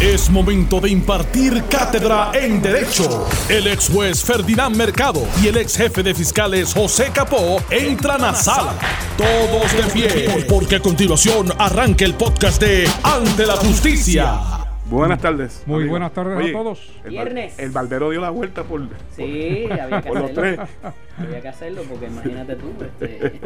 Es momento de impartir cátedra en Derecho. El ex juez Ferdinand Mercado y el ex jefe de fiscales José Capó entran a sala. Todos de pie, porque a continuación arranca el podcast de Ante la Justicia. Buenas tardes. Muy amigo. buenas tardes Oye, a todos. El, Viernes. el Barbero dio la vuelta por. Sí, había que Por los hacerlo. tres. Había que hacerlo porque imagínate tú. este.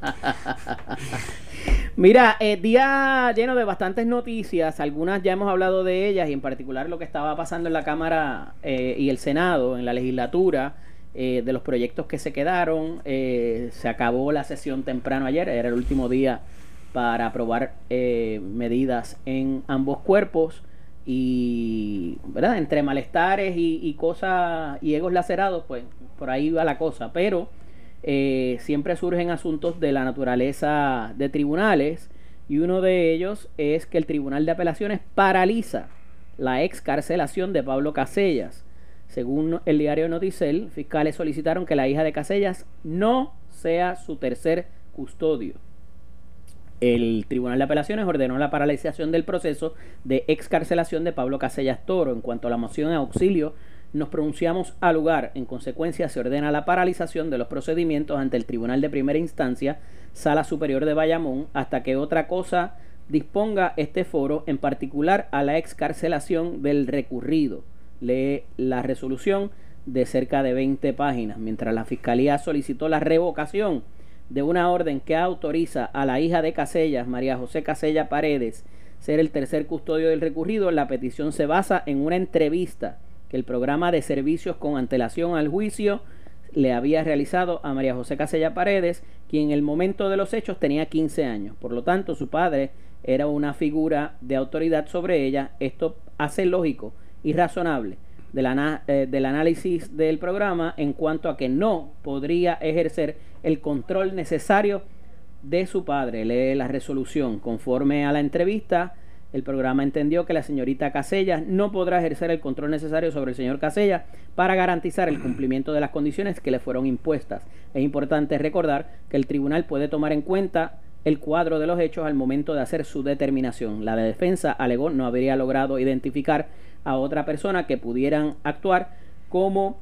Mira, eh, día lleno de bastantes noticias, algunas ya hemos hablado de ellas y en particular lo que estaba pasando en la Cámara eh, y el Senado, en la legislatura, eh, de los proyectos que se quedaron. Eh, se acabó la sesión temprano ayer, era el último día para aprobar medidas en ambos cuerpos y, ¿verdad? Entre malestares y, y cosas y egos lacerados, pues por ahí va la cosa, pero eh, siempre surgen asuntos de la naturaleza de tribunales y uno de ellos es que el Tribunal de Apelaciones paraliza la excarcelación de Pablo Casellas. Según el diario Noticel, fiscales solicitaron que la hija de Casellas no sea su tercer custodio. El Tribunal de Apelaciones ordenó la paralización del proceso de excarcelación de Pablo Casellas Toro. En cuanto a la moción en auxilio, nos pronunciamos al lugar. En consecuencia, se ordena la paralización de los procedimientos ante el Tribunal de Primera Instancia, Sala Superior de Bayamón, hasta que otra cosa disponga este foro, en particular a la excarcelación del recurrido. Lee la resolución de cerca de 20 páginas, mientras la Fiscalía solicitó la revocación de una orden que autoriza a la hija de Casellas, María José Casella Paredes, ser el tercer custodio del recurrido. La petición se basa en una entrevista el programa de servicios con antelación al juicio le había realizado a María José Casella Paredes, quien en el momento de los hechos tenía 15 años. Por lo tanto, su padre era una figura de autoridad sobre ella. Esto hace lógico y razonable del, ana- eh, del análisis del programa en cuanto a que no podría ejercer el control necesario de su padre. Lee la resolución. Conforme a la entrevista, el programa entendió que la señorita Casellas no podrá ejercer el control necesario sobre el señor Casellas para garantizar el cumplimiento de las condiciones que le fueron impuestas. Es importante recordar que el tribunal puede tomar en cuenta el cuadro de los hechos al momento de hacer su determinación. La de defensa alegó no habría logrado identificar a otra persona que pudieran actuar como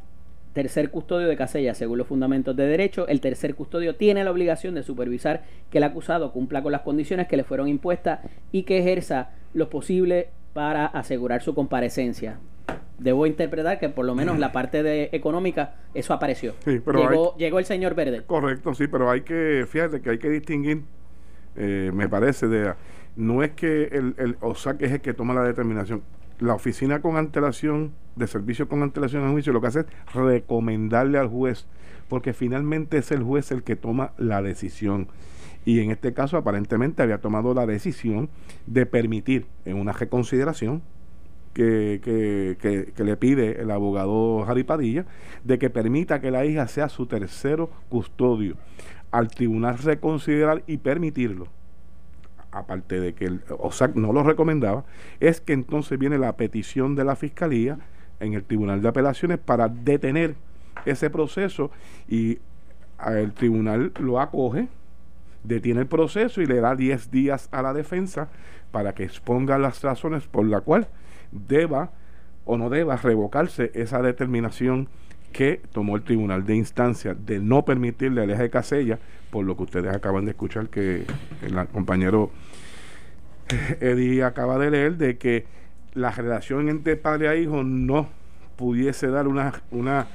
tercer custodio de Casella, según los fundamentos de derecho, el tercer custodio tiene la obligación de supervisar que el acusado cumpla con las condiciones que le fueron impuestas y que ejerza lo posible para asegurar su comparecencia. Debo interpretar que por lo menos la parte de económica eso apareció. Sí, pero llegó, llegó el señor Verde. Correcto, sí, pero hay que, fíjate que hay que distinguir, eh, me parece, de no es que el, el OSAC es el que toma la determinación. La oficina con antelación, de servicio con antelación al juicio, lo que hace es recomendarle al juez, porque finalmente es el juez el que toma la decisión. Y en este caso, aparentemente, había tomado la decisión de permitir en una reconsideración que, que, que- le pide el abogado Jari Padilla de que permita que la hija sea su tercero custodio. Al tribunal reconsiderar y permitirlo aparte de que el OSAC no lo recomendaba es que entonces viene la petición de la fiscalía en el tribunal de apelaciones para detener ese proceso y el tribunal lo acoge detiene el proceso y le da 10 días a la defensa para que exponga las razones por la cual deba o no deba revocarse esa determinación que tomó el tribunal de instancia de no permitirle al eje Casella, por lo que ustedes acaban de escuchar que el compañero Eddie acaba de leer, de que la relación entre padre e hijo no pudiese dar una, una,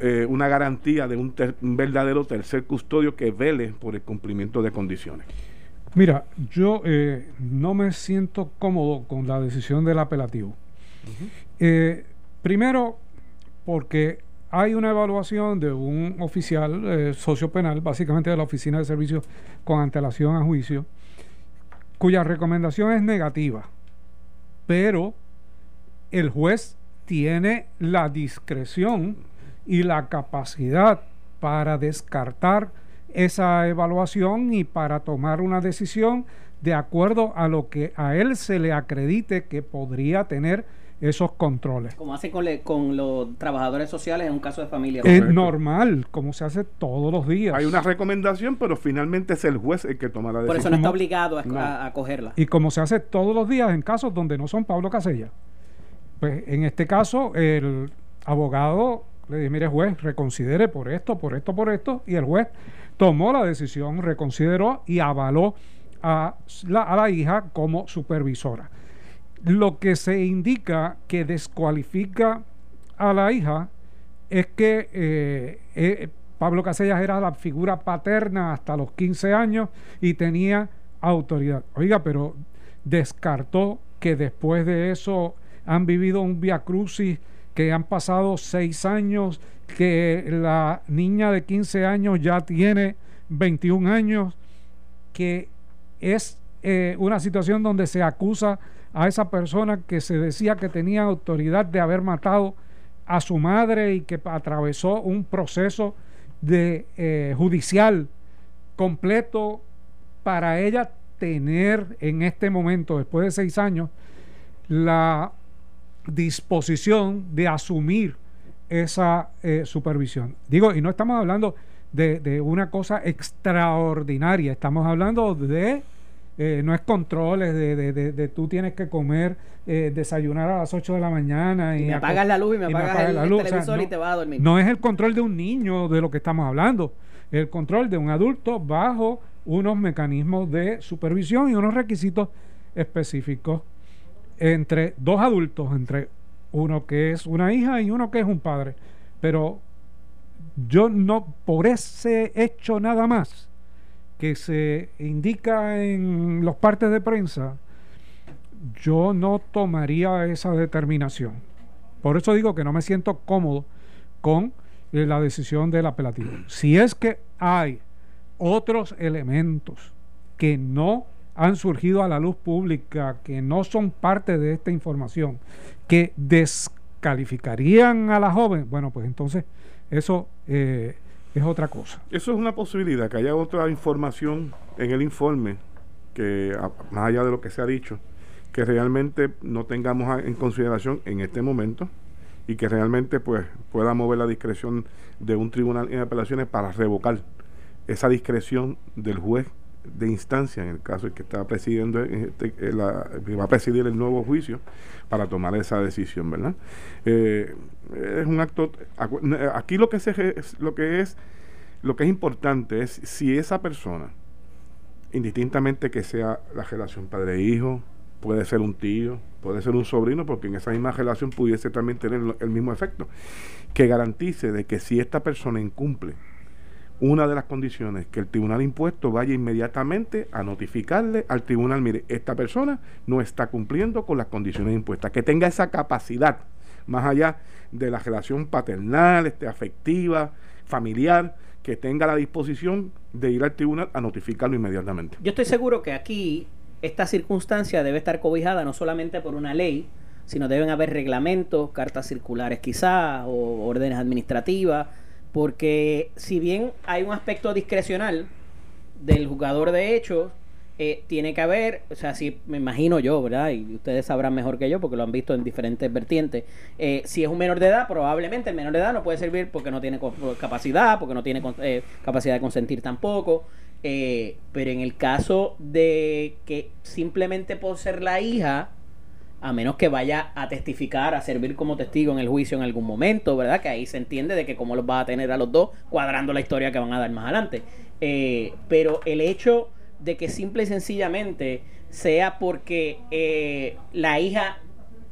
eh, una garantía de un, ter- un verdadero tercer custodio que vele por el cumplimiento de condiciones. Mira, yo eh, no me siento cómodo con la decisión del apelativo. Eh, primero, porque hay una evaluación de un oficial socio penal, básicamente de la Oficina de Servicios con antelación a juicio, cuya recomendación es negativa, pero el juez tiene la discreción y la capacidad para descartar esa evaluación y para tomar una decisión de acuerdo a lo que a él se le acredite que podría tener esos controles. Como hace con, con, los trabajadores sociales en un caso de familia. Es normal, como se hace todos los días. Hay una recomendación, pero finalmente es el juez el que toma la decisión. Por eso no está obligado a, a, cogerla. Y como se hace todos los días en casos donde no son Pablo Casella. Pues en este caso, el abogado le dice, mire juez, reconsidere por esto, por esto, por esto, y el juez tomó la decisión, reconsideró y avaló a la, a la hija como supervisora. Lo que se indica que descualifica a la hija es que eh, eh, Pablo Casellas era la figura paterna hasta los 15 años y tenía autoridad. Oiga, pero descartó que después de eso han vivido un via crucis que han pasado seis años, que la niña de 15 años ya tiene 21 años, que es eh, una situación donde se acusa a esa persona que se decía que tenía autoridad de haber matado a su madre y que atravesó un proceso de eh, judicial completo para ella tener en este momento, después de seis años, la disposición de asumir esa eh, supervisión. Digo, y no estamos hablando de, de, una cosa extraordinaria, estamos hablando de eh, no es controles de, de, tú tienes que comer, eh, desayunar a las 8 de la mañana. Y, me apagas la luz y me apagas, el, televisor y te vas a dormir. No es el control de un niño de lo que estamos hablando, el control de un adulto bajo unos mecanismos de supervisión y unos requisitos específicos entre dos adultos, entre uno que es una hija y uno que es un padre. Pero yo no, por ese hecho nada más, que se indica en los partes de prensa, yo no tomaría esa determinación. Por eso digo que no me siento cómodo con eh, la decisión del apelativo. Si es que hay otros elementos que no han surgido a la luz pública, que no son parte de esta información, que descalificarían a la joven, bueno, pues entonces eso eh, es otra cosa. Eso es una posibilidad, que haya otra información en el informe, que más allá de lo que se ha dicho, que realmente no tengamos en consideración en este momento y que realmente pues pueda mover la discreción de un tribunal en apelaciones para revocar esa discreción del juez de instancia, en el caso de que está presidiendo este, la, va a presidir el nuevo juicio para tomar esa decisión, ¿verdad? Eh, es un acto aquí lo que se lo que es lo que es importante es si esa persona indistintamente que sea la relación padre hijo puede ser un tío puede ser un sobrino porque en esa misma relación pudiese también tener el mismo efecto que garantice de que si esta persona incumple una de las condiciones que el tribunal impuesto vaya inmediatamente a notificarle al tribunal, mire, esta persona no está cumpliendo con las condiciones impuestas, que tenga esa capacidad más allá de la relación paternal, este, afectiva, familiar, que tenga la disposición de ir al tribunal a notificarlo inmediatamente. Yo estoy seguro que aquí esta circunstancia debe estar cobijada no solamente por una ley, sino deben haber reglamentos, cartas circulares quizás, o órdenes administrativas, porque si bien hay un aspecto discrecional del jugador de hecho, eh, tiene que haber, o sea, si me imagino yo, ¿verdad? Y ustedes sabrán mejor que yo porque lo han visto en diferentes vertientes. Eh, si es un menor de edad, probablemente el menor de edad no puede servir porque no tiene capacidad, porque no tiene eh, capacidad de consentir tampoco. pero en el caso de que simplemente por ser la hija, a menos que vaya a testificar, a servir como testigo en el juicio en algún momento, ¿verdad? Que ahí se entiende de que cómo los va a tener a los dos cuadrando la historia que van a dar más adelante. pero el hecho de que simple y sencillamente sea porque eh, la hija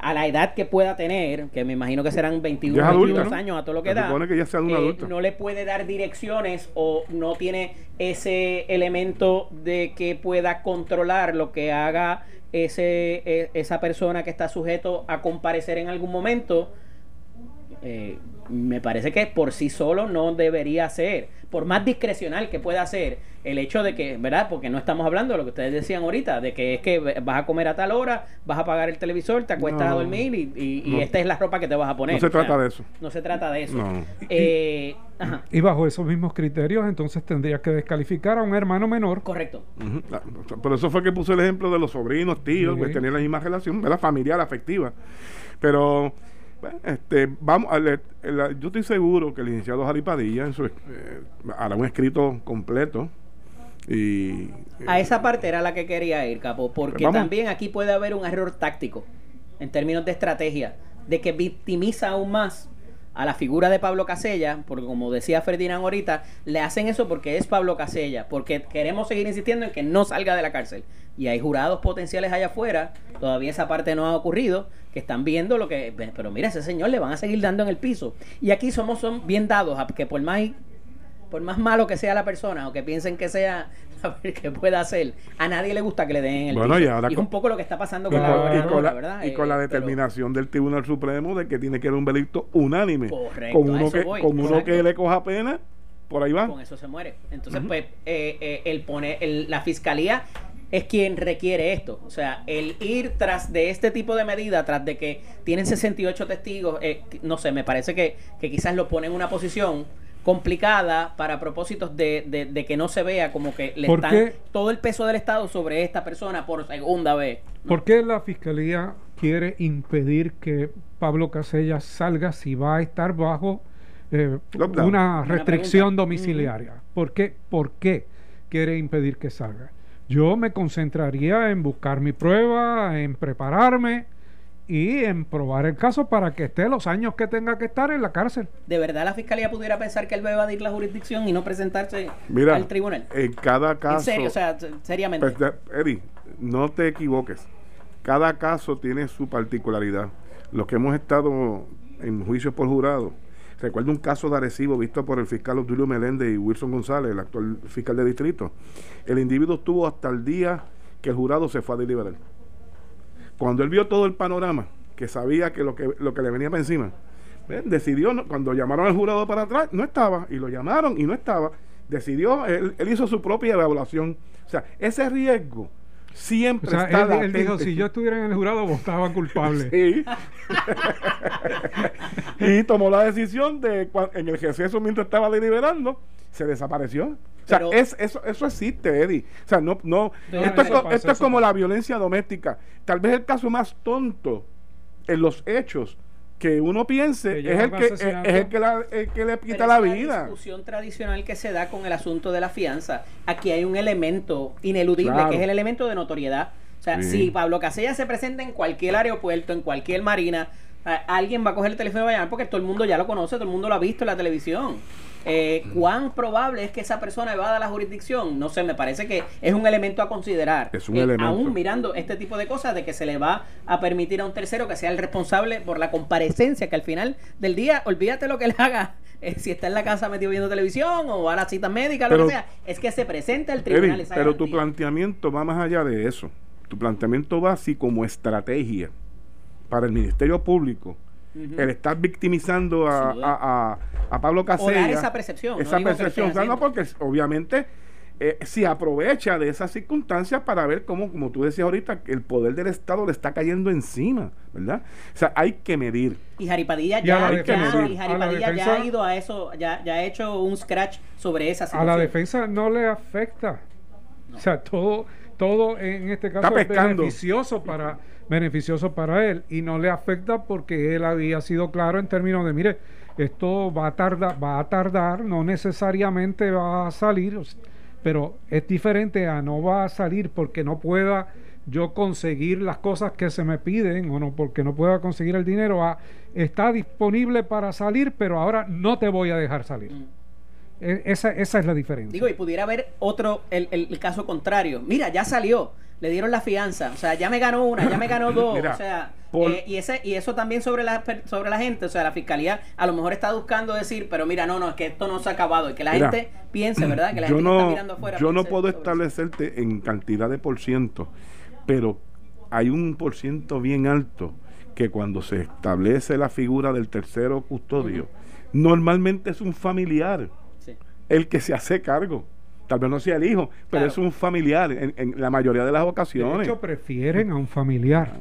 a la edad que pueda tener, que me imagino que serán 21, 22 años a todo lo que da, que ya sea eh, no le puede dar direcciones o no tiene ese elemento de que pueda controlar lo que haga ese, e, esa persona que está sujeto a comparecer en algún momento. eh, me parece que por sí solo no debería ser, por más discrecional que pueda ser, el hecho de que, ¿verdad? Porque no estamos hablando de lo que ustedes decían ahorita, de que es que vas a comer a tal hora, vas a pagar el televisor, te acuestas a dormir y, esta es la ropa que te vas a poner. No se trata de eso. No se trata de eso. Eh, y bajo esos mismos criterios, entonces tendrías que descalificar a un hermano menor. Correcto. Ah, por eso fue que puse el ejemplo de los sobrinos, tíos, que tenían la misma relación, ¿verdad? Familiar, afectiva. Pero este, vamos a yo estoy seguro que el licenciado Jari Padilla en su, eh, hará un escrito completo y a esa parte era la que quería ir, Capo, porque también aquí puede haber un error táctico en términos de estrategia, de que victimiza aún más a la figura de Pablo Casella, porque como decía Ferdinand ahorita, le hacen eso porque es Pablo Casella, porque queremos seguir insistiendo en que no salga de la cárcel. Y hay jurados potenciales allá afuera, todavía esa parte no ha ocurrido, que están viendo lo que, pero mira, ese señor le van a seguir dando en el piso. Y aquí somos bien dados a que por más por más malo que sea la persona o que piensen que sea que pueda hacer, a nadie le gusta que le den el bueno, Y, ahora es un poco lo que está pasando con, la, ¿verdad? Y con la eh, determinación del Tribunal Supremo de que tiene que haber un veredicto unánime. con uno, que, con uno que le coja pena, por ahí va. Con eso se muere. Entonces, pues, eh, eh, el pone, el, la fiscalía es quien requiere esto. O sea, el ir tras de este tipo de medida, tras de que tienen 68 testigos, no sé, me parece que, que quizás lo pone en una posición complicada para propósitos de, de, que no se vea como que le están todo el peso del Estado sobre esta persona por segunda vez. ¿Por qué la Fiscalía quiere impedir que Pablo Casella salga si va a estar bajo eh, una restricción domiciliaria? ¿Por, qué? ¿Por qué quiere impedir que salga? Yo me concentraría en buscar mi prueba, en prepararme, y en probar el caso para que esté los años que tenga que estar en la cárcel. ¿De verdad la fiscalía pudiera pensar que él va a evadir la jurisdicción y no presentarse al tribunal? En cada caso. En serio, o sea, seriamente. Pues, Eddie, no te equivoques. Cada caso tiene su particularidad. Los que hemos estado en juicios por jurado, recuerdo un caso de Arecibo visto por el fiscal Obdulio Meléndez y Wilson González, el actual fiscal de distrito. El individuo estuvo hasta el día que el jurado se fue a deliberar cuando él vio todo el panorama, que sabía que lo que, lo que le venía para encima, decidió, cuando llamaron al jurado para atrás, no estaba, y lo llamaron y no estaba, decidió, él, hizo su propia evaluación. O sea, ese riesgo siempre está él, dijo, si yo estuviera en el jurado, votaba culpable. sí. y tomó la decisión de, en el receso mientras estaba deliberando, se desapareció. O sea, es, eso, eso existe, Eddie. O sea, no, no. esto, es, esto es como la violencia doméstica. Tal vez el caso más tonto en los hechos que uno piense es, el que, es, el que, la, el que le quita la vida. La discusión tradicional que se da con el asunto de la fianza. Aquí hay un elemento ineludible que es el elemento de notoriedad. O sea, si Pablo Casella se presenta en cualquier aeropuerto, en cualquier marina, alguien va a coger el teléfono y va a llamar porque todo el mundo ya lo conoce, todo el mundo lo ha visto en la televisión. Eh, ¿Cuán probable es que esa persona evada la jurisdicción? No sé, me parece que es un elemento a considerar. Es un elemento. Aún mirando este tipo de cosas, de que se le va a permitir a un tercero que sea el responsable por la comparecencia, que al final del día, olvídate lo que le haga, eh, si está en la casa metido viendo televisión o a la cita médica, lo que sea, es que se presente al tribunal. pero tu planteamiento va más allá de eso. Tu planteamiento va así como estrategia para el Ministerio Público el estar victimizando a, a, Pablo Casella. esa percepción. Esa percepción. no, porque obviamente eh, se aprovecha de esas circunstancias para ver cómo, como tú decías ahorita, el poder del Estado le está cayendo encima, ¿verdad? O sea, hay que medir. Y Jaripadilla ya, ya, ha ido a eso, ya, ya ha hecho un scratch sobre esa situación. A la defensa no le afecta. O sea, todo, todo en este caso es beneficioso para beneficioso para él y no le afecta porque él había sido claro en términos de, mire, esto va a tardar, va a tardar, no necesariamente va a salir, pero es diferente a no va a salir porque no pueda yo conseguir las cosas que se me piden o no porque no pueda conseguir el dinero a está disponible para salir, pero ahora no te voy a dejar salir. Mm. E, esa, esa, es la diferencia. Digo, y pudiera haber otro, el, el caso contrario. Mira, ya salió le dieron la fianza. O sea, ya me ganó una, ya me ganó dos. o sea, eh, y, ese, y eso también sobre la, sobre la gente. O sea, la fiscalía a lo mejor está buscando decir, pero mira, no, no, es que esto no se ha acabado. Y que la gente piense, ¿verdad? Que la gente no, está mirando afuera. Yo no puedo establecerte en cantidad de por ciento, pero hay un por ciento bien alto que cuando se establece la figura del tercero custodio, normalmente es un familiar el que se hace cargo. Tal vez no sea el hijo, pero es un familiar en, la mayoría de las ocasiones. De hecho, prefieren a un familiar.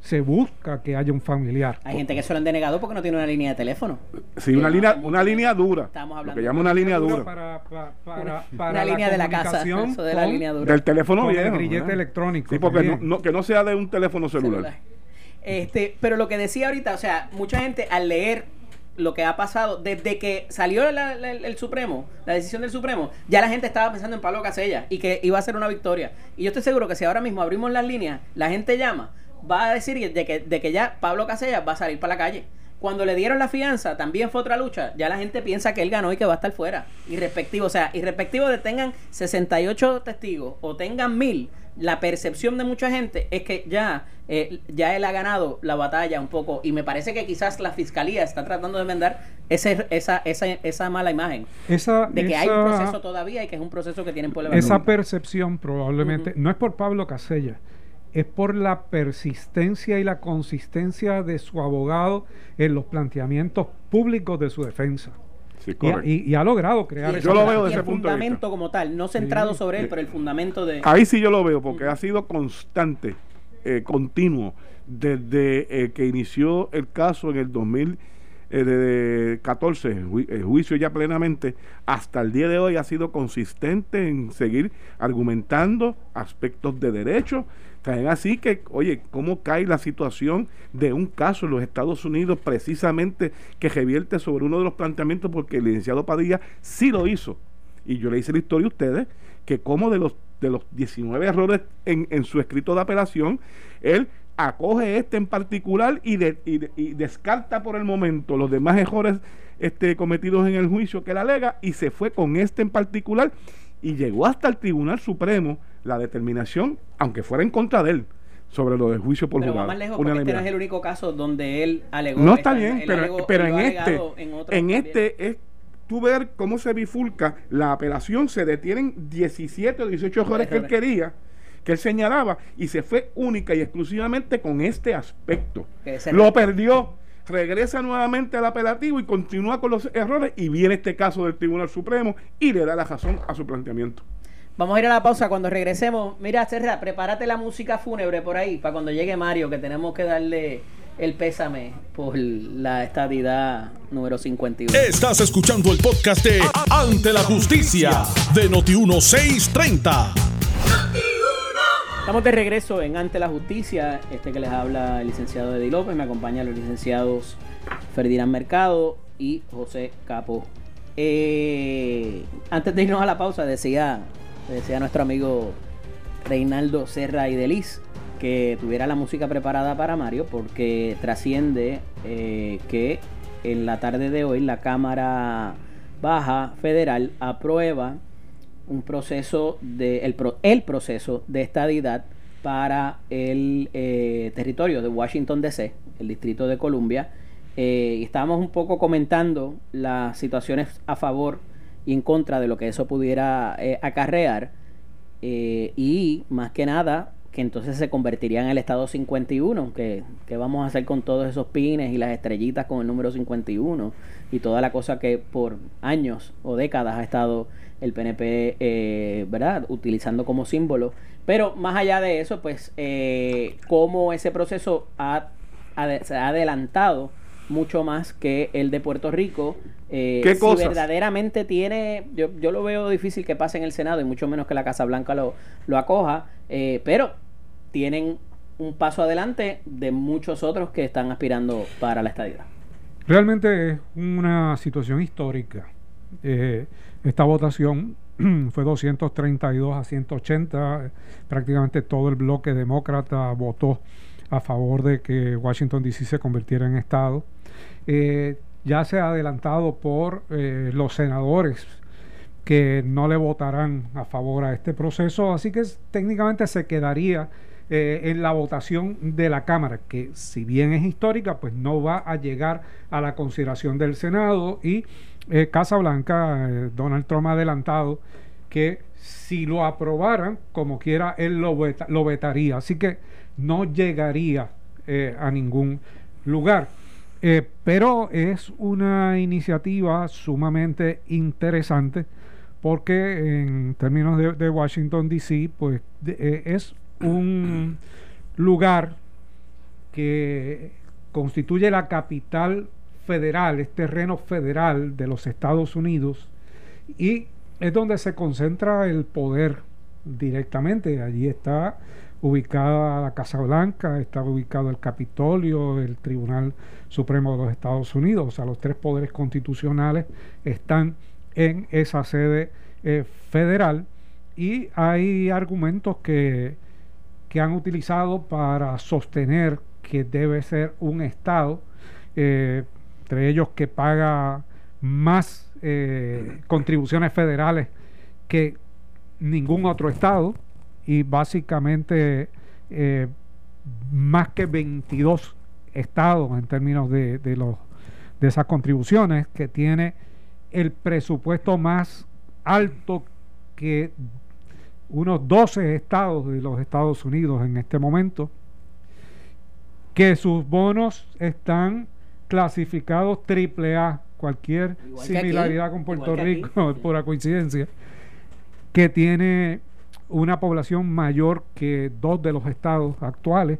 Se busca que haya un familiar. Hay gente que se lo han denegado porque no tiene una línea de teléfono. Sí, una línea, una línea dura. Estamos hablando. Lo que llama una línea dura. Para, para, para, una línea de la casa. Eso de la línea dura. Del teléfono viejo. El grillete electrónico. Sí, porque no, que no sea de un teléfono celular. Este, pero lo que decía ahorita, o sea, mucha gente al leer lo que ha pasado desde que salió el Supremo, la decisión del Supremo, ya la gente estaba pensando en Pablo Casella y que iba a ser una victoria. Y yo estoy seguro que si ahora mismo abrimos las líneas, la gente llama, va a decir de que, de que ya Pablo Casella va a salir para la calle. Cuando le dieron la fianza, también fue otra lucha. Ya la gente piensa que él ganó y que va a estar fuera. Irrespectivo, o sea, irrespectivo de tengan 68 testigos o tengan mil, la percepción de mucha gente es que ya, eh, ya él ha ganado la batalla un poco y me parece que quizás la fiscalía está tratando de enmendar ese, esa, esa, esa mala imagen. Esa, de que hay un proceso todavía y que es un proceso que tienen por Esa percepción probablemente, no es por Pablo Casella, es por la persistencia y la consistencia de su abogado en los planteamientos públicos de su defensa y, ha logrado crear yo lo veo desde el fundamento como tal no centrado sobre él pero el fundamento de ahí sí yo lo veo porque ha sido constante eh, continuo desde eh, que inició el caso en el 2014 eh, el juicio ya plenamente hasta el día de hoy ha sido consistente en seguir argumentando aspectos de derecho Caen así que, oye, ¿cómo cae la situación de un caso en los Estados Unidos precisamente que revierte sobre uno de los planteamientos? Porque el licenciado Padilla sí lo hizo. Y yo le hice la historia a ustedes que como de los, de los 19 errores en, su escrito de apelación, él acoge este en particular y, y, descarta por el momento los demás errores este, cometidos en el juicio que él alega y se fue con este en particular y llegó hasta el Tribunal Supremo la determinación, aunque fuera en contra de él, sobre lo del juicio por pero Más lejos, porque este no es el único caso donde él alegó. No está bien, pero, pero en este, en, este es tú ver cómo se bifulca la apelación, se detienen 17 o 18 errores que él quería, que él señalaba, y se fue única y exclusivamente con este aspecto. Lo perdió, regresa nuevamente al apelativo y continúa con los errores, y viene este caso del Tribunal Supremo y le da la razón a su planteamiento. Vamos a ir a la pausa cuando regresemos. Mira, Serra, prepárate la música fúnebre por ahí para cuando llegue Mario, que tenemos que darle el pésame por la estadidad número 51. Estás escuchando el podcast de Ante la Justicia de Noti1630. Estamos de regreso en Ante la Justicia. Este que les habla el licenciado Eddie López. Me acompañan los licenciados Ferdinand Mercado y José Capo. Eh, antes de irnos a la pausa, decía decía nuestro amigo Reinaldo Serra y Delis que tuviera la música preparada para Mario porque trasciende eh, que en la tarde de hoy la Cámara Baja Federal aprueba un proceso de el, el proceso de estadidad para el eh, territorio de Washington DC, el Distrito de Columbia. Eh, y estábamos un poco comentando las situaciones a favor y en contra de lo que eso pudiera eh, acarrear. Eh, y más que nada, que entonces se convertiría en el estado 51, que, que, vamos a hacer con todos esos pines y las estrellitas con el número 51 y toda la cosa que por años o décadas ha estado el PNP, eh, ¿verdad?, utilizando como símbolo. Pero más allá de eso, pues, eh, cómo ese proceso ha, se ha adelantado mucho más que el de Puerto Rico. Eh, ¿Qué si verdaderamente tiene, yo, yo lo veo difícil que pase en el Senado y mucho menos que la Casa Blanca lo, lo acoja, eh, pero tienen un paso adelante de muchos otros que están aspirando para la estadía. Realmente es una situación histórica. Eh, esta votación fue 232 a 180, prácticamente todo el bloque demócrata votó a favor de que Washington DC se convirtiera en estado. Eh, ya se ha adelantado por eh, los senadores que no le votarán a favor a este proceso, así que técnicamente se quedaría eh, en la votación de la Cámara, que si bien es histórica, pues no va a llegar a la consideración del Senado y Casa Blanca, Donald Trump ha adelantado que si lo aprobaran, como quiera, él lo, vetaría. Así que no llegaría eh, a ningún lugar. Eh, pero es una iniciativa sumamente interesante porque en términos de, Washington, D.C., pues eh, es un lugar que constituye la capital federal, es terreno federal de los Estados Unidos y es donde se concentra el poder directamente. Allí está ubicada la Casa Blanca, está ubicado el Capitolio, el Tribunal Supremo de los Estados Unidos, o sea, los tres poderes constitucionales están en esa sede eh, federal y hay argumentos que, que han utilizado para sostener que debe ser un Estado, eh, entre ellos que paga más eh, contribuciones federales que ningún otro Estado y básicamente eh, más que 22 estados en términos de, de, los, de esas contribuciones, que tiene el presupuesto más alto que unos 12 estados de los Estados Unidos en este momento, que sus bonos están clasificados triple A, cualquier similaridad con Puerto Rico, por la coincidencia, que tiene una población mayor que dos de los estados actuales.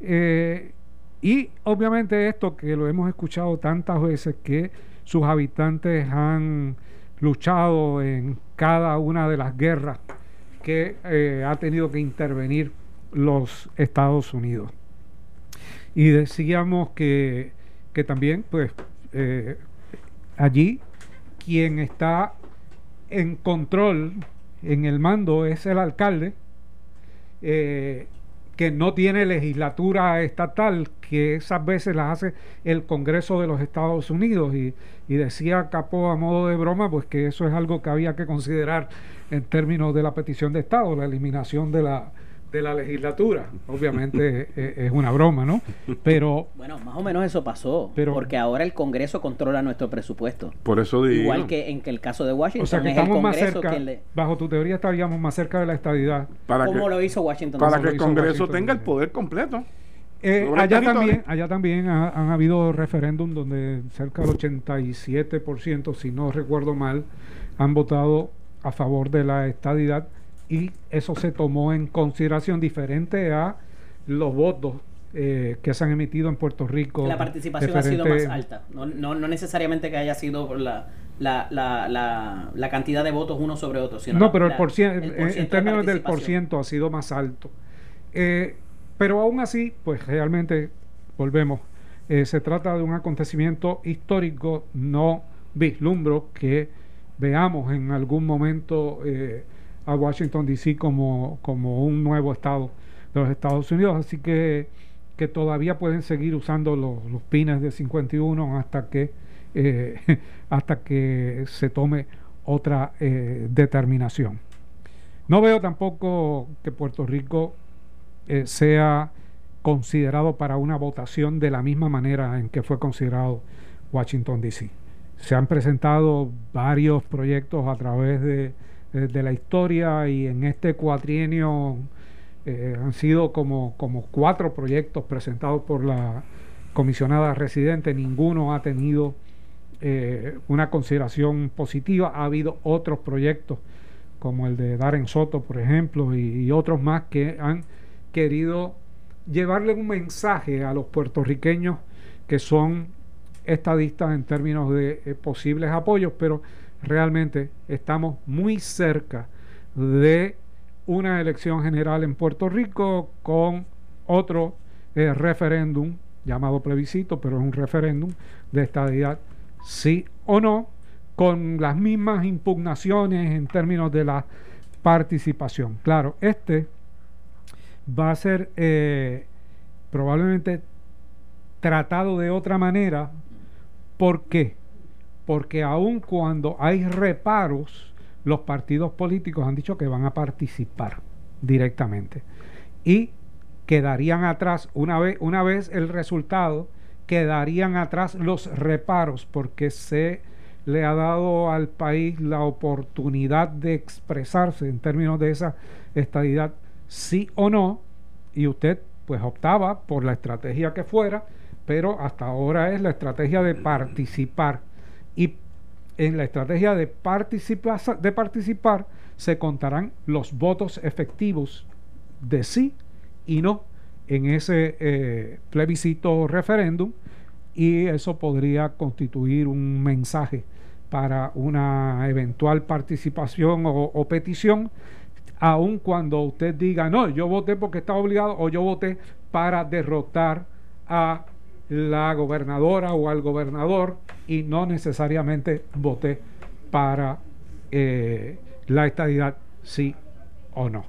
Eh, y obviamente esto que lo hemos escuchado tantas veces, que sus habitantes han luchado en cada una de las guerras que eh, ha tenido que intervenir los Estados Unidos. Y decíamos que, que también, pues, eh, allí quien está en control en el mando es el alcalde, eh, que no tiene legislatura estatal, que esas veces las hace el Congreso de los Estados Unidos. Y, y decía Capó a modo de broma, pues que eso es algo que había que considerar en términos de la petición de Estado, la eliminación de la, de la legislatura. Obviamente eh, es una broma, ¿no? Pero... Bueno, más o menos eso pasó, pero, porque ahora el Congreso controla nuestro presupuesto. Por eso digo... Igual que en el caso de Washington, o sea que estamos más cerca, bajo tu teoría estaríamos más cerca de la estadidad. Para ¿Cómo lo hizo Washington? Para que el Congreso tenga el poder completo. Eh, allá, también, allá también han habido referéndum donde cerca del 87%, si no recuerdo mal, han votado a favor de la estadidad y eso se tomó en consideración diferente a los votos eh, que se han emitido en Puerto Rico. La participación ha sido más alta, no, no, necesariamente que haya sido la, la, la, la, cantidad de votos uno sobre otro, sino no, pero el, por en, términos del por ciento ha sido más alto. Eh, pero aún así, pues realmente, volvemos, eh, se trata de un acontecimiento histórico, no vislumbro que veamos en algún momento a Washington, D.C. Como, como un nuevo estado de los Estados Unidos. Así que, que todavía pueden seguir usando los, los pines de 51 hasta que, eh, hasta que se tome otra eh, determinación. No veo tampoco que Puerto Rico eh, sea considerado para una votación de la misma manera en que fue considerado Washington, D.C. Se han presentado varios proyectos a través de de la historia y en este cuatrienio eh, han sido como, como cuatro proyectos presentados por la comisionada residente, ninguno ha tenido eh, una consideración positiva, ha habido otros proyectos como el de Darren Soto, por ejemplo, y, otros más que han querido llevarle un mensaje a los puertorriqueños que son estadistas en términos de eh, posibles apoyos, pero realmente estamos muy cerca de una elección general en Puerto Rico con otro eh, referéndum llamado plebiscito, pero es un referéndum de estadidad, sí o no, con las mismas impugnaciones en términos de la participación. Claro, este va a ser eh, probablemente tratado de otra manera. ¿Por qué? porque aun cuando hay reparos, los partidos políticos han dicho que van a participar directamente. Y quedarían atrás, una vez, una vez el resultado, quedarían atrás los reparos, porque se le ha dado al país la oportunidad de expresarse en términos de esa estadidad, sí o no, y usted pues optaba por la estrategia que fuera, pero hasta ahora es la estrategia de participar. Y en la estrategia de, participar, de participar se contarán los votos efectivos de sí y no en ese eh, plebiscito referéndum y eso podría constituir un mensaje para una eventual participación o, petición, aun cuando usted diga, no, yo voté porque estaba obligado o yo voté para derrotar a la gobernadora o al gobernador y no necesariamente voté para eh, la estadidad, sí o no.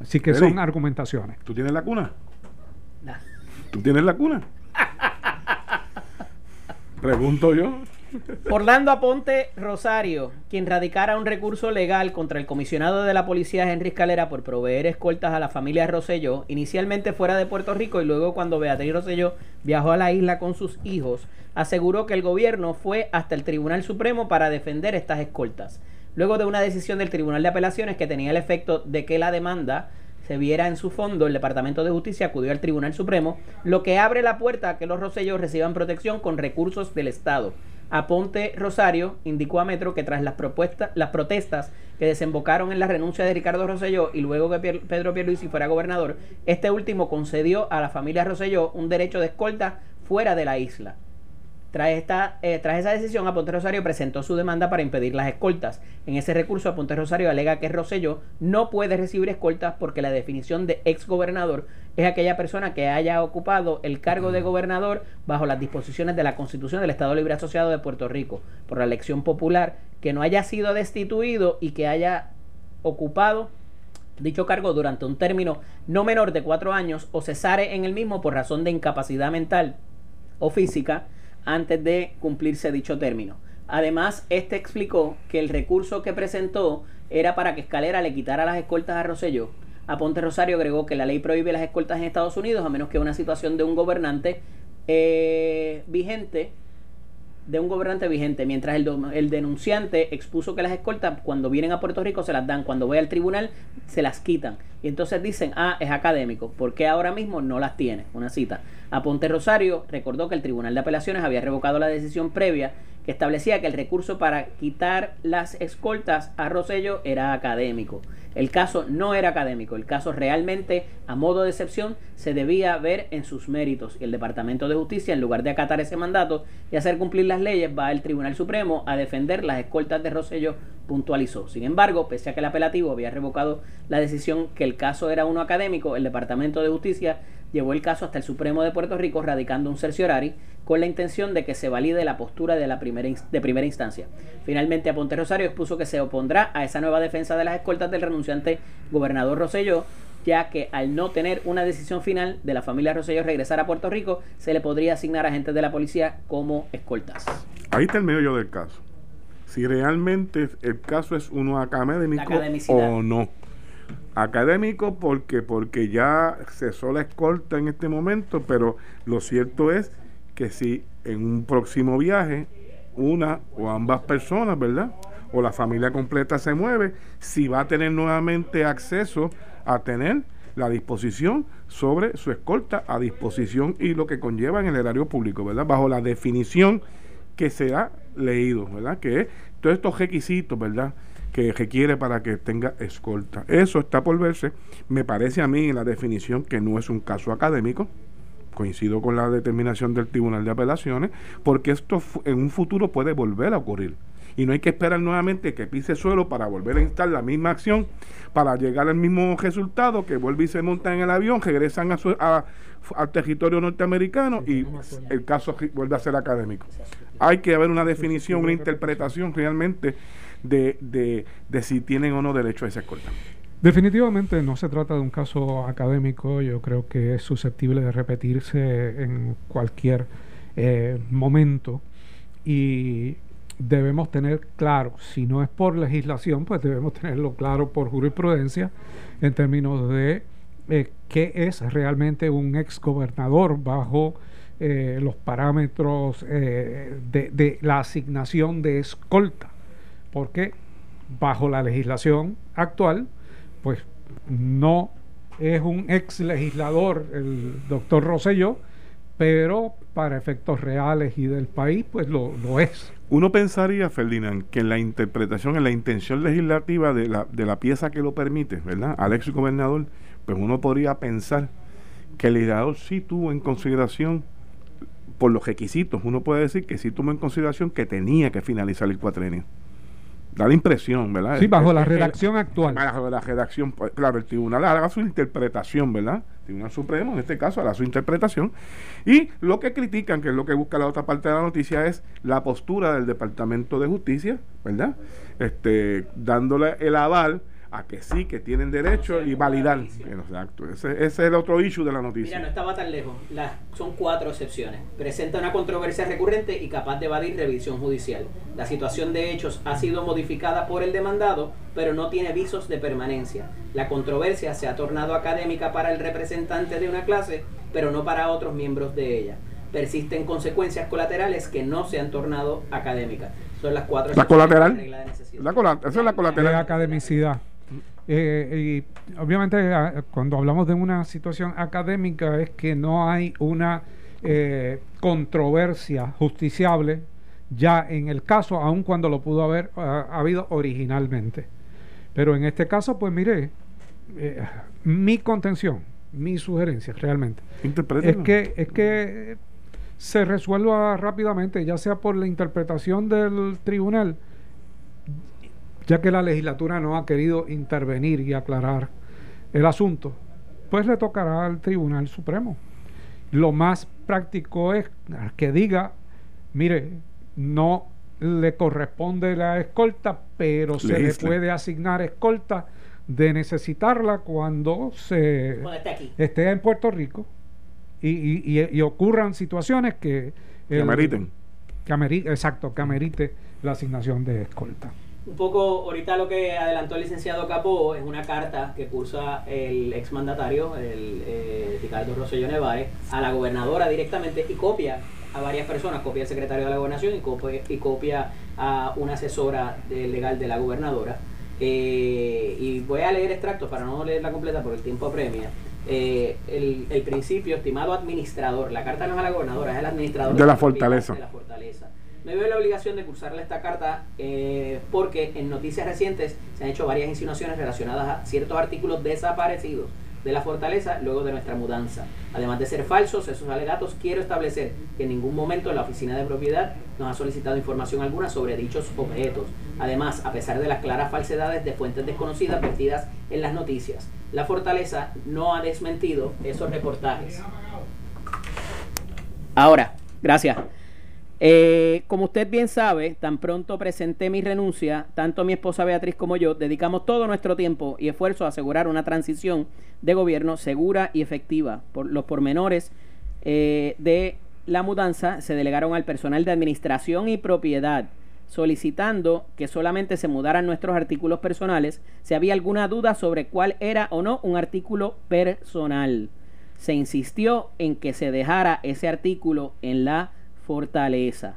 Así que son argumentaciones. ¿Tú tienes la cuna? ¿Tú tienes la cuna? Pregunto yo. Orlando Aponte Rosario, quien radicara un recurso legal contra el comisionado de la policía Henry Escalera por proveer escoltas a la familia Rosselló, inicialmente fuera de Puerto Rico y luego cuando Beatriz Rosselló viajó a la isla con sus hijos, aseguró que el gobierno fue hasta el Tribunal Supremo para defender estas escoltas. Luego de una decisión del Tribunal de Apelaciones que tenía el efecto de que la demanda se viera en su fondo, el Departamento de Justicia acudió al Tribunal Supremo, lo que abre la puerta a que los Rosellos reciban protección con recursos del Estado. Aponte Rosario indicó a Metro que tras las, propuestas, las protestas que desembocaron en la renuncia de Ricardo Rosselló y luego que Pedro Pierluisi fuera gobernador, este último concedió a la familia Rosselló un derecho de escolta fuera de la isla. Tras, esta, eh, tras esa decisión, Aponte Rosario presentó su demanda para impedir las escoltas. En ese recurso, Aponte Rosario alega que Rosselló no puede recibir escoltas porque la definición de ex gobernador es aquella persona que haya ocupado el cargo de gobernador bajo las disposiciones de la Constitución del Estado Libre Asociado de Puerto Rico por la elección popular, que no haya sido destituido y que haya ocupado dicho cargo durante un término no menor de cuatro años o cesare en el mismo por razón de incapacidad mental o física antes de cumplirse dicho término. Además, este explicó que el recurso que presentó era para que Escalera le quitara las escoltas a Rosselló. A Ponte Rosario agregó que la ley prohíbe las escoltas en Estados Unidos a menos que una situación de un gobernante eh, vigente de un gobernante vigente, mientras el, el, denunciante expuso que las escoltas cuando vienen a Puerto Rico se las dan, cuando voy al tribunal se las quitan. Y entonces dicen, ah, es académico, porque ahora mismo no las tiene? Una cita. A Ponte Rosario recordó que el Tribunal de Apelaciones había revocado la decisión previa que establecía que el recurso para quitar las escoltas a Rosello era académico. El caso no era académico, el caso realmente, a modo de excepción, se debía ver en sus méritos. Y el Departamento de Justicia, en lugar de acatar ese mandato y hacer cumplir las leyes, va al Tribunal Supremo a defender las escoltas de Rosello, puntualizó. Sin embargo, pese a que el apelativo había revocado la decisión que el caso era uno académico, el Departamento de Justicia llevó el caso hasta el Supremo de Puerto Rico radicando un cerciorari con la intención de que se valide la postura de la primera de primera instancia. Finalmente, Aponte Rosario expuso que se opondrá a esa nueva defensa de las escoltas del renunciante gobernador Roselló, ya que al no tener una decisión final de la familia Roselló regresar a Puerto Rico, se le podría asignar a agentes de la policía como escoltas. Ahí está el medio del caso. Si realmente el caso es uno académico o no académico porque porque ya cesó la escolta en este momento, pero lo cierto es que si en un próximo viaje una o ambas personas, ¿verdad? O la familia completa se mueve, si va a tener nuevamente acceso a tener la disposición sobre su escolta a disposición y lo que conlleva en el erario público, ¿verdad? Bajo la definición que se ha leído, ¿verdad? Que es todos estos requisitos, ¿verdad? Que requiere para que tenga escolta. Eso está por verse. Me parece a mí la definición que no es un caso académico, coincido con la determinación del Tribunal de Apelaciones, porque esto en un futuro puede volver a ocurrir. Y no hay que esperar nuevamente que pise suelo para volver a instalar la misma acción, para llegar al mismo resultado, que vuelve y se monta en el avión, regresan a al territorio norteamericano y el caso vuelve a ser académico. Hay que haber una definición, una interpretación realmente de, de, de si tienen o no derecho a esa escolta. Definitivamente no se trata de un caso académico, yo creo que es susceptible de repetirse en cualquier eh, momento. Y debemos tener claro, si no es por legislación, pues debemos tenerlo claro por jurisprudencia en términos de eh, qué es realmente un exgobernador bajo eh, los parámetros de, de la asignación de escolta, porque bajo la legislación actual, pues no es un ex legislador, el doctor Rosselló, pero para efectos reales y del país, pues lo, lo es. Uno pensaría, Ferdinand, que en la interpretación, en la intención legislativa de la, de la pieza que lo permite, ¿verdad? Al ex gobernador, pues uno podría pensar que el legislador sí tuvo en consideración, por los requisitos, uno puede decir que sí tuvo en consideración que tenía que finalizar el cuatrenio. Da la impresión, ¿verdad? Sí, bajo la redacción actual. Bajo la redacción, pues, claro, el tribunal haga su interpretación, ¿verdad? El Tribunal Supremo, en este caso, haga su interpretación. Y lo que critican, que es lo que busca la otra parte de la noticia, es la postura del Departamento de Justicia, ¿verdad? Este, dándole el aval a que sí, que tienen derecho y validar. Exacto. Ese, ese, es el otro issue de la noticia. Mira, no estaba tan lejos. Las, son cuatro excepciones. Presenta una controversia recurrente y capaz de evadir revisión judicial. La situación de hechos ha sido modificada por el demandado, pero no tiene visos de permanencia. La controversia se ha tornado académica para el representante de una clase, pero no para otros miembros de ella. Persisten consecuencias colaterales que no se han tornado académicas. Son las cuatro. La colateral. La, colateral. esa es la colateral. De academicidad. Eh, y obviamente cuando hablamos de una situación académica es que no hay una eh, controversia justiciable ya en el caso, aun cuando lo pudo haber habido originalmente. Pero en este caso, pues mire, eh, mi contención, mi sugerencia realmente es que, es que se resuelva rápidamente, ya sea por la interpretación del tribunal ya que la legislatura no ha querido intervenir y aclarar el asunto, pues le tocará al Tribunal Supremo. Lo más práctico es que diga, mire, no le corresponde la escolta, pero se le puede asignar escolta de necesitarla cuando se esté, en Puerto Rico y, ocurran situaciones que... que ameriten. exacto, que amerite la asignación de escolta un poco, ahorita lo que adelantó el licenciado Capó es una carta que cursa el exmandatario, el eh, Ricardo Rosselló Nevares, a la gobernadora directamente y copia a varias personas, copia al secretario de la gobernación y copia, y copia a una asesora legal de la gobernadora. Eh, y voy a leer extractos para no leerla completa por el tiempo apremia. Eh, el, el, principio, estimado administrador, la carta no es a la gobernadora, es el administrador de la fortaleza. De la fortaleza me veo la obligación de cursarle esta carta eh, porque en noticias recientes se han hecho varias insinuaciones relacionadas a ciertos artículos desaparecidos de la fortaleza luego de nuestra mudanza. Además de ser falsos esos alegatos, quiero establecer que en ningún momento la oficina de propiedad nos ha solicitado información alguna sobre dichos objetos. Además, a pesar de las claras falsedades de fuentes desconocidas vertidas en las noticias, la fortaleza no ha desmentido esos reportajes. Ahora, gracias. Eh, como usted bien sabe, tan pronto presenté mi renuncia, tanto mi esposa Beatriz como yo dedicamos todo nuestro tiempo y esfuerzo a asegurar una transición de gobierno segura y efectiva. Por los pormenores eh, de la mudanza se delegaron al personal de administración y propiedad, solicitando que solamente se mudaran nuestros artículos personales si había alguna duda sobre cuál era o no un artículo personal. Se insistió en que se dejara ese artículo en la fortaleza.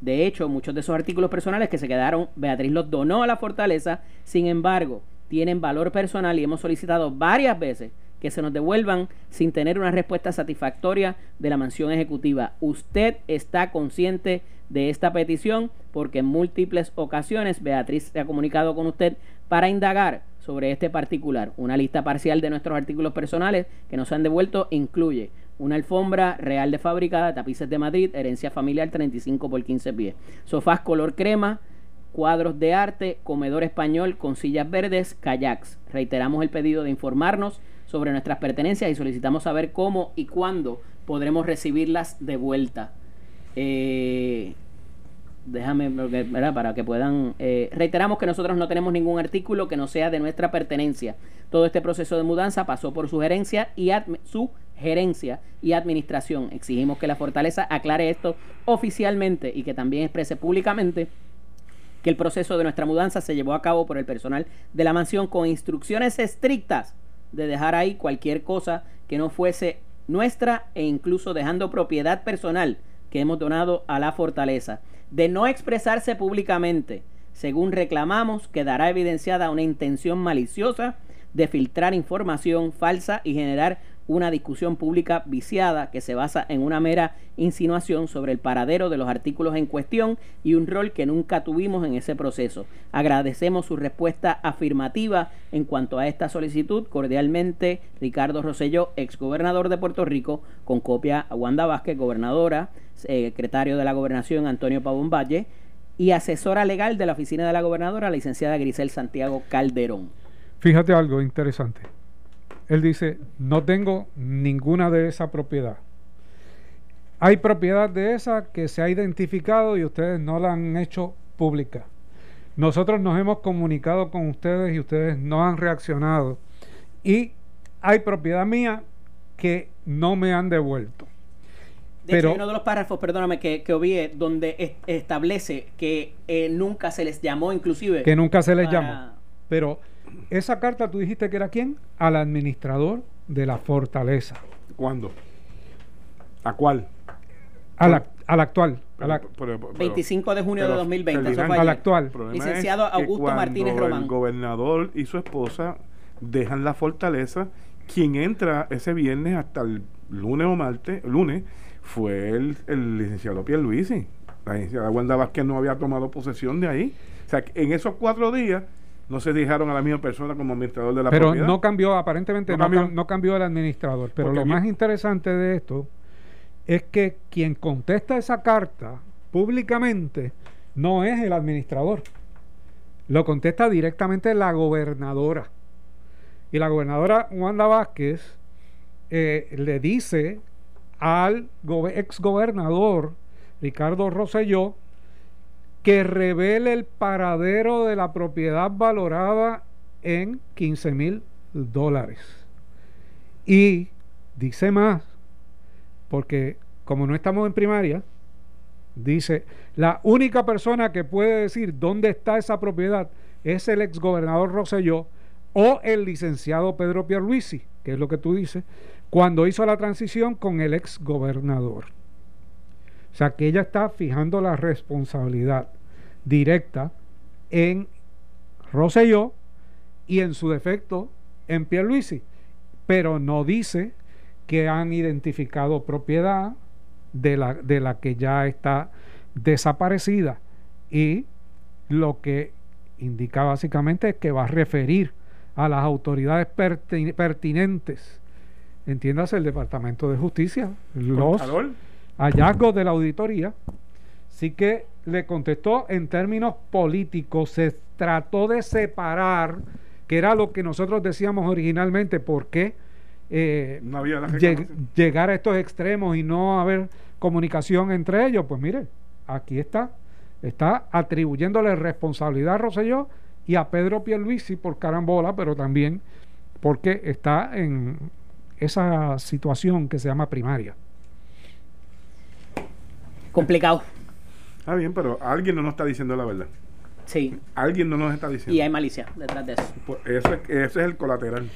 De hecho, muchos de esos artículos personales que se quedaron, Beatriz los donó a la fortaleza, sin embargo, tienen valor personal y hemos solicitado varias veces que se nos devuelvan sin tener una respuesta satisfactoria de la mansión ejecutiva. Usted está consciente de esta petición porque en múltiples ocasiones Beatriz se ha comunicado con usted para indagar sobre este particular. Una lista parcial de nuestros artículos personales que nos han devuelto incluye una alfombra real de fábrica, tapices de Madrid, herencia familiar 35 por 15 pies, sofás color crema, cuadros de arte, comedor español con sillas verdes, kayaks. Reiteramos el pedido de informarnos sobre nuestras pertenencias y solicitamos saber cómo y cuándo podremos recibirlas de vuelta. Eh, déjame, para que puedan... Eh, reiteramos que nosotros no tenemos ningún artículo que no sea de nuestra pertenencia. Todo este proceso de mudanza pasó por sugerencia y su gerencia y administración. Exigimos que la fortaleza aclare esto oficialmente y que también exprese públicamente que el proceso de nuestra mudanza se llevó a cabo por el personal de la mansión con instrucciones estrictas de dejar ahí cualquier cosa que no fuese nuestra e incluso dejando propiedad personal que hemos donado a la fortaleza, de no expresarse públicamente. Según reclamamos, quedará evidenciada una intención maliciosa de filtrar información falsa y generar una discusión pública viciada que se basa en una mera insinuación sobre el paradero de los artículos en cuestión y un rol que nunca tuvimos en ese proceso. Agradecemos su respuesta afirmativa en cuanto a esta solicitud. Cordialmente, Ricardo Rosselló, exgobernador de Puerto Rico, con copia a Wanda Vázquez, gobernadora, secretario de la Gobernación Antonio Pavón Valle y asesora legal de la oficina de la gobernadora, la licenciada Grisel Santiago Calderón. Fíjate algo interesante. Él dice, no tengo ninguna de esa propiedad. Hay propiedad de esa que se ha identificado y ustedes no la han hecho pública. Nosotros nos hemos comunicado con ustedes y ustedes no han reaccionado. Y hay propiedad mía que no me han devuelto. De Pero, hecho, uno de los párrafos, perdóname, que, que donde establece que eh, nunca se les llamó, inclusive. Que nunca se les llamó. Pero esa carta tú dijiste que era quién? Al administrador de la fortaleza. ¿Cuándo? ¿A cuál? al actual. 25 de junio de 2020. Eso al actual. Licenciado Augusto Martínez Román. El gobernador y su esposa dejan la fortaleza. Quien entra ese viernes hasta el lunes o martes, lunes, fue el, el licenciado Pierluisi. La licenciada Wanda Vázquez no había tomado posesión de ahí. O sea, en esos cuatro días no se dejaron a la misma persona como administrador de la pero no cambió, aparentemente no, cambió. el administrador. Pero lo más interesante de esto es que quien contesta esa carta públicamente no es el administrador. Lo contesta directamente la gobernadora. Y la gobernadora Wanda Vázquez eh, le dice al ex gobernador Ricardo Rosselló que revele el paradero de la propiedad valorada en 15 mil dólares. Y dice más, porque como no estamos en primaria, dice, la única persona que puede decir dónde está esa propiedad es el exgobernador Rosselló o el licenciado Pedro Pierluisi, que es lo que tú dices, cuando hizo la transición con el exgobernador. O sea que ella está fijando la responsabilidad directa en Rosselló y en su defecto en Pierluisi, pero no dice que han identificado propiedad de la, de la que ya está desaparecida. Y lo que indica básicamente es que va a referir a las autoridades pertinentes, entiéndase el Departamento de Justicia, los hallazgos de la auditoría. Así que le contestó en términos políticos, se trató de separar, que era lo que nosotros decíamos originalmente, por qué eh, llegar a estos extremos y no haber comunicación entre ellos. Pues mire, aquí está, está atribuyéndole responsabilidad a Roselló y a Pedro Pierluisi por carambola, pero también porque está en esa situación que se llama primaria. Complicado. Está bien, pero alguien no nos está diciendo la verdad. Sí. Alguien no nos está diciendo. Y hay malicia detrás de eso. Pues eso ese es el colateral.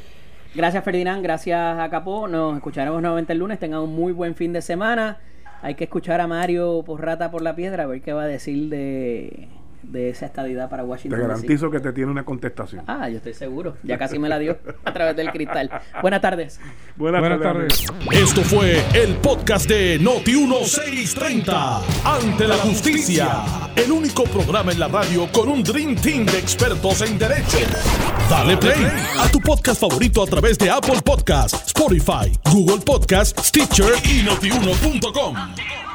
Gracias Ferdinand, gracias a Capó. Nos escucharemos nuevamente el lunes. Tengan un muy buen fin de semana. Hay que escuchar a Mario por rata por la piedra, a ver qué va a decir de de esa estadidad para Washington. Te garantizo que te tiene una contestación. Ah, yo estoy seguro. Ya casi me la dio a través del cristal. Buenas tardes. Buenas, tardes. Esto fue el podcast de Noti1630. Ante la justicia. El único programa en la radio con un Dream Team de expertos en derecho. Dale play a tu podcast favorito a través de Apple Podcasts, Spotify, Google Podcasts, Stitcher y notiuno.com.